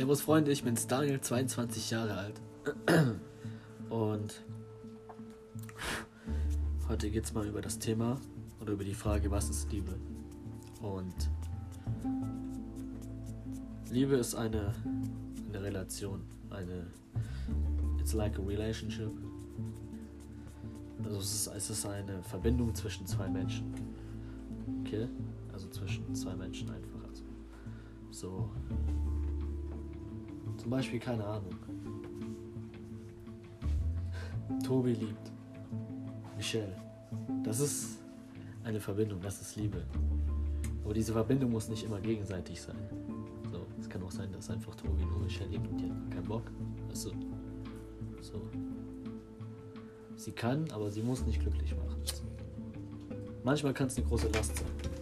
Servus Freunde, ich bin Daniel, 22 Jahre alt. Und heute geht es mal über das Thema oder über die Frage, was ist Liebe? Und Liebe ist eine, eine Relation, eine It's like a relationship. Also es ist, es ist eine Verbindung zwischen zwei Menschen. Okay? Also zwischen zwei Menschen einfach. Also so. Zum Beispiel, keine Ahnung. Tobi liebt Michelle. Das ist eine Verbindung, das ist Liebe. Aber diese Verbindung muss nicht immer gegenseitig sein. So, es kann auch sein, dass einfach Tobi nur Michelle liebt und die hat keinen Bock. Weißt du? So. Sie kann, aber sie muss nicht glücklich machen. Manchmal kann es eine große Last sein.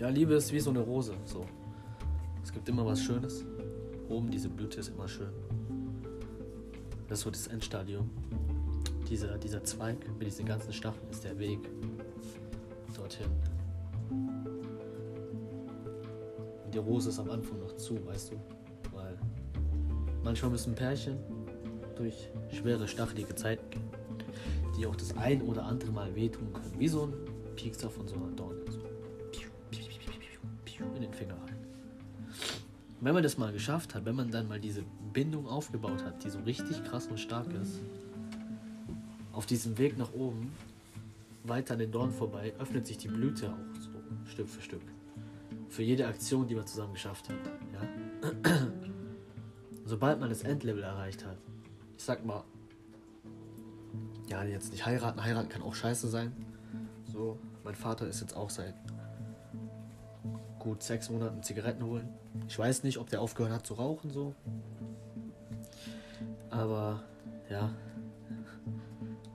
Ja, Liebe ist wie so eine Rose. So. Es gibt immer was Schönes. Oben diese Blüte ist immer schön. Das ist so das Endstadium. Dieser, dieser Zweig mit diesen ganzen Stacheln ist der Weg dorthin. Und die Rose ist am Anfang noch zu, weißt du? Weil manchmal müssen Pärchen durch schwere, stachelige Zeiten gehen, die auch das ein oder andere Mal wehtun können. Wie so ein Piekser von so einer Dorne. Wenn man das mal geschafft hat, wenn man dann mal diese Bindung aufgebaut hat, die so richtig krass und stark ist, auf diesem Weg nach oben, weiter an den Dorn vorbei, öffnet sich die Blüte auch so Stück für Stück. Für jede Aktion, die man zusammen geschafft hat. Ja? Sobald man das Endlevel erreicht hat, ich sag mal, ja, jetzt nicht heiraten, heiraten kann auch scheiße sein. So, mein Vater ist jetzt auch seit gut sechs Monaten Zigaretten holen. Ich weiß nicht, ob der aufgehört hat zu rauchen, so. Aber, ja.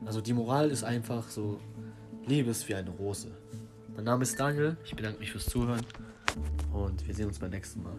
Also die Moral ist einfach so, Liebe ist wie eine Rose. Mein Name ist Daniel, ich bedanke mich fürs Zuhören und wir sehen uns beim nächsten Mal.